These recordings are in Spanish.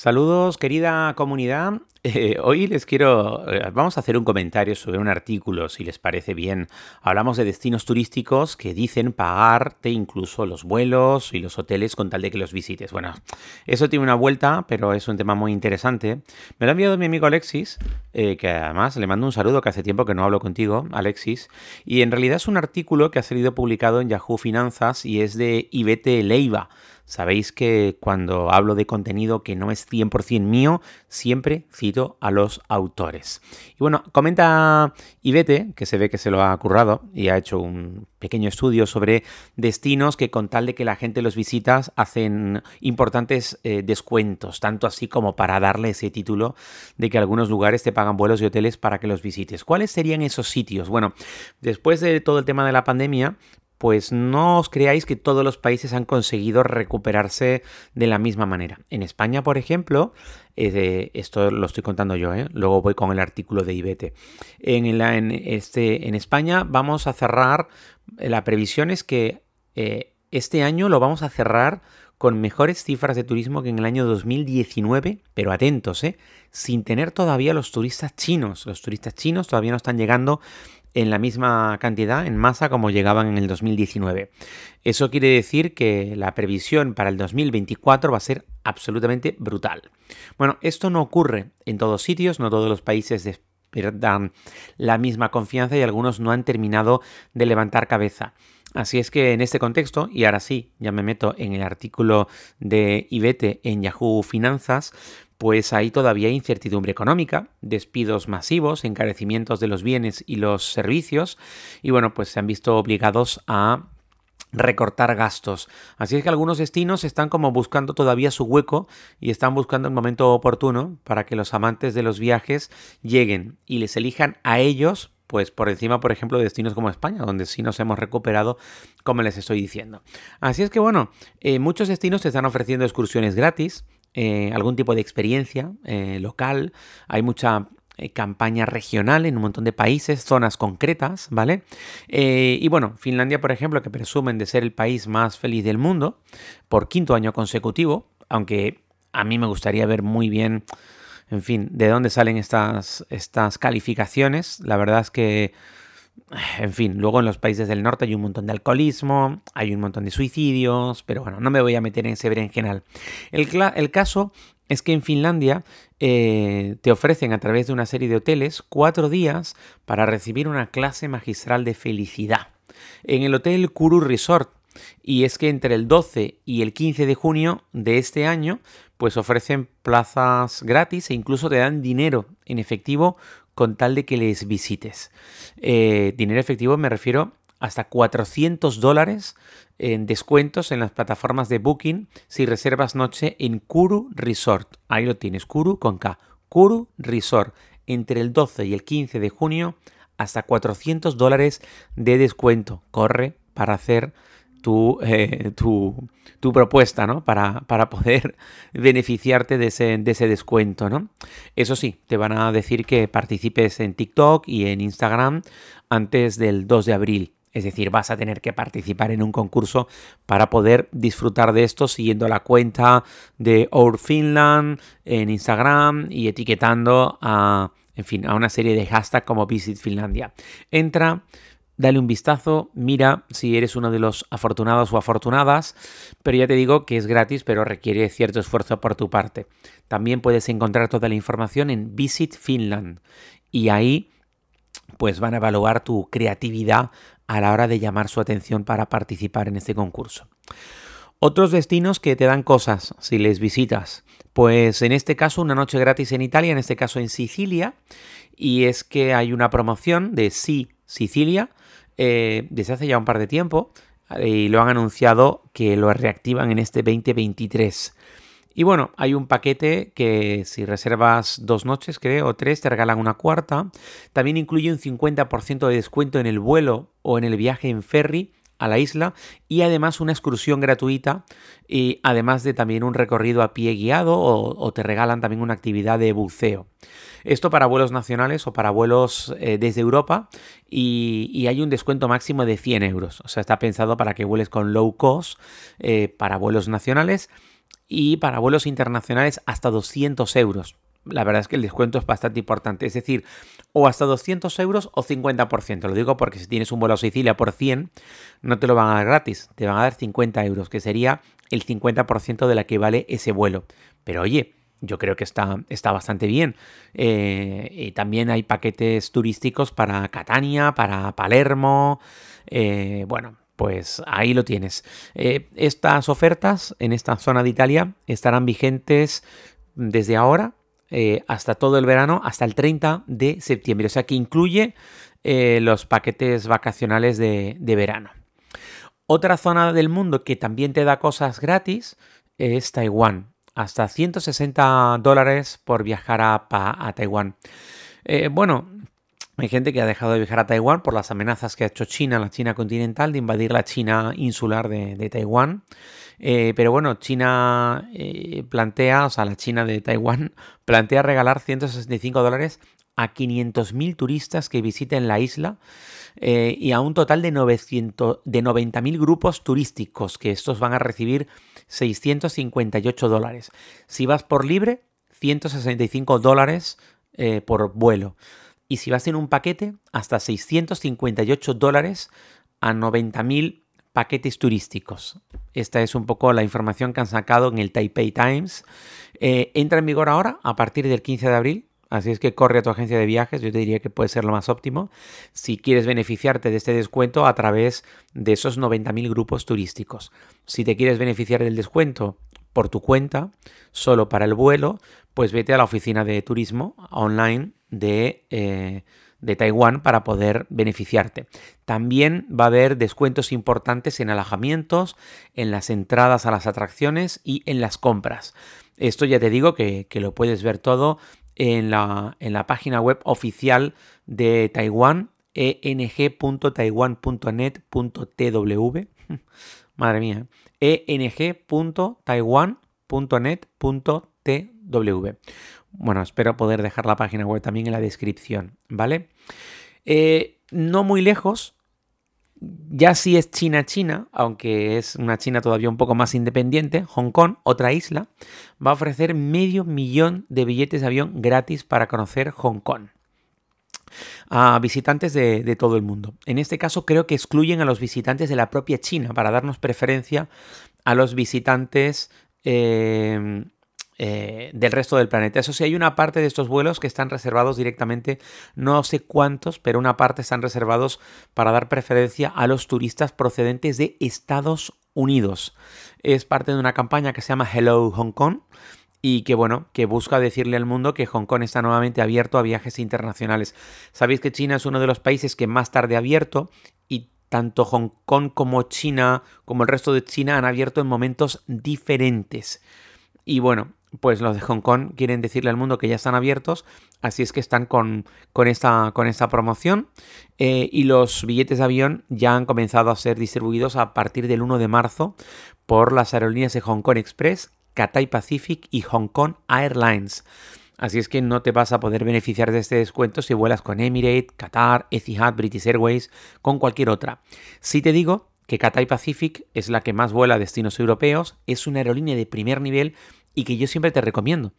Saludos querida comunidad. Eh, hoy les quiero, eh, vamos a hacer un comentario sobre un artículo, si les parece bien. Hablamos de destinos turísticos que dicen pagarte incluso los vuelos y los hoteles con tal de que los visites. Bueno, eso tiene una vuelta, pero es un tema muy interesante. Me lo ha enviado mi amigo Alexis, eh, que además le mando un saludo, que hace tiempo que no hablo contigo, Alexis. Y en realidad es un artículo que ha salido publicado en Yahoo Finanzas y es de Ibete Leiva. Sabéis que cuando hablo de contenido que no es 100% mío, siempre cito a los autores. Y bueno, comenta Ivete, que se ve que se lo ha currado y ha hecho un pequeño estudio sobre destinos que con tal de que la gente los visita hacen importantes eh, descuentos, tanto así como para darle ese título de que algunos lugares te pagan vuelos y hoteles para que los visites. ¿Cuáles serían esos sitios? Bueno, después de todo el tema de la pandemia, pues no os creáis que todos los países han conseguido recuperarse de la misma manera. En España, por ejemplo, eh, esto lo estoy contando yo, ¿eh? luego voy con el artículo de IBETE. En, este, en España vamos a cerrar, la previsión es que eh, este año lo vamos a cerrar con mejores cifras de turismo que en el año 2019, pero atentos, sin tener todavía los turistas chinos. Los turistas chinos todavía no están llegando en la misma cantidad, en masa, como llegaban en el 2019. Eso quiere decir que la previsión para el 2024 va a ser absolutamente brutal. Bueno, esto no ocurre en todos sitios, no todos los países dan la misma confianza y algunos no han terminado de levantar cabeza. Así es que en este contexto, y ahora sí, ya me meto en el artículo de Ibete en Yahoo Finanzas, pues hay todavía incertidumbre económica, despidos masivos, encarecimientos de los bienes y los servicios, y bueno, pues se han visto obligados a recortar gastos. Así es que algunos destinos están como buscando todavía su hueco y están buscando el momento oportuno para que los amantes de los viajes lleguen y les elijan a ellos pues por encima, por ejemplo, de destinos como España, donde sí nos hemos recuperado, como les estoy diciendo. Así es que bueno, eh, muchos destinos te están ofreciendo excursiones gratis, eh, algún tipo de experiencia eh, local, hay mucha eh, campaña regional en un montón de países, zonas concretas, ¿vale? y bueno, Finlandia, por ejemplo, que presumen de ser el país más feliz del mundo por quinto año consecutivo, aunque a mí me gustaría ver muy bien, en fin, de dónde salen estas, estas calificaciones. La verdad es que en fin, luego en los países del norte hay un montón de alcoholismo, hay un montón de suicidios, pero bueno, no me voy a meter en ese berenjenal. El, el caso es que en Finlandia eh, te ofrecen a través de una serie de hoteles cuatro días para recibir una clase magistral de felicidad. En el hotel Kuru Resort, y es que entre el 12 y el 15 de junio de este año, pues ofrecen plazas gratis e incluso te dan dinero en efectivo con tal de que les visites. Eh, dinero efectivo me refiero hasta 400 dólares en descuentos en las plataformas de Booking si reservas noche en Kuru Resort. Ahí lo tienes, Kuru con K. Kuru Resort. Entre el 12 y el 15 de junio, hasta 400 dólares de descuento. Corre para hacer eh, tu, tu, propuesta, ¿no? Para, para poder beneficiarte de ese, de ese, descuento, ¿no? Eso sí, te van a decir que participes en TikTok y en Instagram antes del 2 de abril. Es decir, vas a tener que participar en un concurso para poder disfrutar de esto siguiendo la cuenta de Our Finland en Instagram y etiquetando a, en fin, a una serie de hashtags como Visit Finlandia. Entra dale un vistazo, mira si eres uno de los afortunados o afortunadas, pero ya te digo que es gratis, pero requiere cierto esfuerzo por tu parte. También puedes encontrar toda la información en Visit Finland y ahí pues van a evaluar tu creatividad a la hora de llamar su atención para participar en este concurso. Otros destinos que te dan cosas si les visitas. Pues en este caso una noche gratis en Italia, en este caso en Sicilia. Y es que hay una promoción de Sí Sicilia eh, desde hace ya un par de tiempo eh, y lo han anunciado que lo reactivan en este 2023. Y bueno, hay un paquete que si reservas dos noches, creo, o tres, te regalan una cuarta. También incluye un 50% de descuento en el vuelo o en el viaje en ferry a la isla y además una excursión gratuita y además de también un recorrido a pie guiado o, te regalan también una actividad de buceo. Esto para vuelos nacionales o para vuelos eh, desde Europa y, hay un descuento máximo de 100 euros. O sea, está pensado para que vueles con low cost eh, para vuelos nacionales y para vuelos internacionales hasta 200 euros la verdad es que el descuento es bastante importante. Es decir, o hasta 200 euros o 50%. Lo digo porque si tienes un vuelo a Sicilia por 100, no te lo van a dar gratis, te van a dar 50 euros, que sería el 50% de la que vale ese vuelo. Pero oye, yo creo que está, está bastante bien. Eh, y también hay paquetes turísticos para Catania, para Palermo. Eh, bueno, pues ahí lo tienes. Eh, estas ofertas en esta zona de Italia estarán vigentes desde ahora eh, hasta todo el verano, hasta el 30 de septiembre. O sea que incluye eh, los paquetes vacacionales de, verano. Otra zona del mundo que también te da cosas gratis es Taiwán. Hasta 160 dólares por viajar a, Taiwán. Eh, bueno, hay gente que ha dejado de viajar a Taiwán por las amenazas que ha hecho China, la China continental, de invadir la China insular de Taiwán. Eh, pero bueno, China eh, plantea, o sea, la China de Taiwán plantea regalar 165 dólares a 500.000 turistas que visiten la isla eh, y a un total de, 900, de 90.000 grupos turísticos, que estos van a recibir 658 dólares. Si vas por libre, 165 dólares por vuelo. Y si vas en un paquete, hasta 658 dólares a 90.000 paquetes turísticos. Esta es un poco la información que han sacado en el Taipei Times. Eh, entra en vigor ahora, a partir del 15 de abril. Así es que corre a tu agencia de viajes, yo te diría que puede ser lo más óptimo si quieres beneficiarte de este descuento a través de esos 90.000 grupos turísticos. Si te quieres beneficiar del descuento por tu cuenta, solo para el vuelo, pues vete a la oficina de turismo online de, eh, de Taiwán para poder beneficiarte. También va a haber descuentos importantes en alojamientos, en las entradas a las atracciones y en las compras. Esto ya te digo que, lo puedes ver todo en la, en la, página web oficial de Taiwán, eng.taiwan.net.tw. Madre mía, ¿eh? eng.taiwan.net.tw. Bueno, espero poder dejar la página web también en la descripción, ¿vale? Eh, no muy lejos, ya si es China-China, aunque es una China todavía un poco más independiente, Hong Kong, otra isla, va a ofrecer medio millón de billetes de avión gratis para conocer Hong Kong a visitantes de, todo el mundo. En este caso creo que excluyen a los visitantes de la propia China para darnos preferencia a los visitantes eh, eh, del resto del planeta. Eso sí, hay una parte de estos vuelos que están reservados directamente, no sé cuántos, pero una parte están reservados para dar preferencia a los turistas procedentes de Estados Unidos. Es parte de una campaña que se llama Hello Hong Kong y que bueno, que busca decirle al mundo que Hong Kong está nuevamente abierto a viajes internacionales. Sabéis que China es uno de los países que más tarde ha abierto y tanto Hong Kong como China, como el resto de China, han abierto en momentos diferentes. Y bueno, pues los de Hong Kong quieren decirle al mundo que ya están abiertos, así es que están con, con, esta, con esta, promoción eh, y los billetes de avión ya han comenzado a ser distribuidos a partir del 1 de marzo por las aerolíneas de Hong Kong Express, Cathay Pacific y Hong Kong Airlines. Así es que no te vas a poder beneficiar de este descuento si vuelas con Emirates, Qatar, Etihad, British Airways, con cualquier otra. Si te digo que Cathay Pacific es la que más vuela a destinos europeos, es una aerolínea de primer nivel y que yo siempre te recomiendo.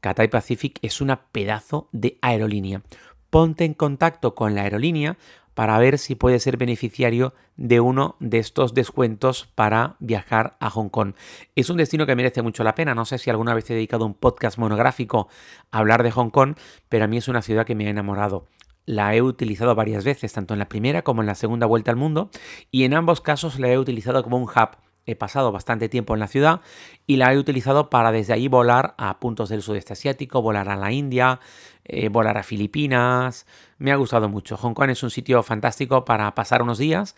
Cathay Pacific es una pedazo de aerolínea. Ponte en contacto con la aerolínea para ver si puedes ser beneficiario de uno de estos descuentos para viajar a Hong Kong. Es un destino que merece mucho la pena. No sé si alguna vez he dedicado un podcast monográfico a hablar de Hong Kong, pero a mí es una ciudad que me ha enamorado. La he utilizado varias veces, tanto en la primera como en la segunda vuelta al mundo, y en ambos casos la he utilizado como un hub he pasado bastante tiempo en la ciudad y la he utilizado para desde ahí volar a puntos del sudeste asiático, volar a la India, eh, volar a Filipinas. Me ha gustado mucho. Hong Kong es un sitio fantástico para pasar unos días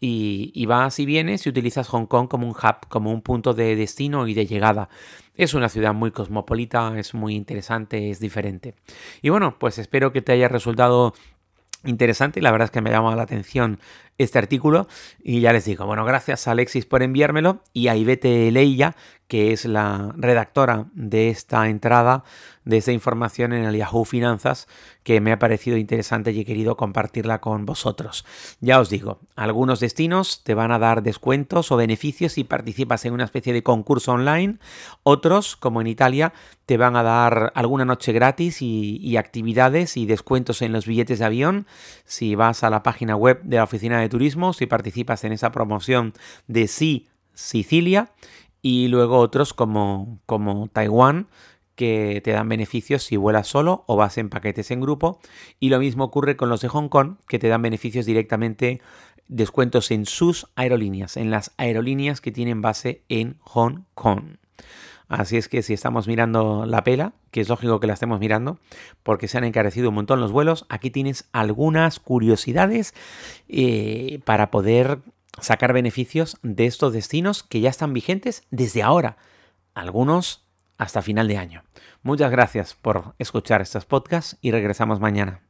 y, vas y vienes y utilizas Hong Kong como un hub, como un punto de destino y de llegada. Es una ciudad muy cosmopolita, es muy interesante, es diferente. Y bueno, pues espero que te haya resultado interesante y la verdad es que me ha llamado la atención este artículo. Y ya les digo, bueno, gracias a Alexis por enviármelo. Y a Ivete Leilla, que es la redactora de esta entrada, de esta información en el Yahoo Finanzas, que me ha parecido interesante y he querido compartirla con vosotros. Ya os digo, algunos destinos te van a dar descuentos o beneficios si participas en una especie de concurso online, otros, como en Italia, te van a dar alguna noche gratis y, y actividades y descuentos en los billetes de avión si vas a la página web de la oficina de turismo si participas en esa promoción de Sí Sicilia y luego otros como, como Taiwán que te dan beneficios si vuelas solo o vas en paquetes en grupo. Y lo mismo ocurre con los de Hong Kong, que te dan beneficios directamente, descuentos en sus aerolíneas, en las aerolíneas que tienen base en Hong Kong. Así es que si estamos mirando la pela, que es lógico que la estemos mirando, porque se han encarecido un montón los vuelos, aquí tienes algunas curiosidades eh, para poder sacar beneficios de estos destinos que ya están vigentes desde ahora, algunos hasta final de año. Muchas gracias por escuchar estos podcasts y regresamos mañana.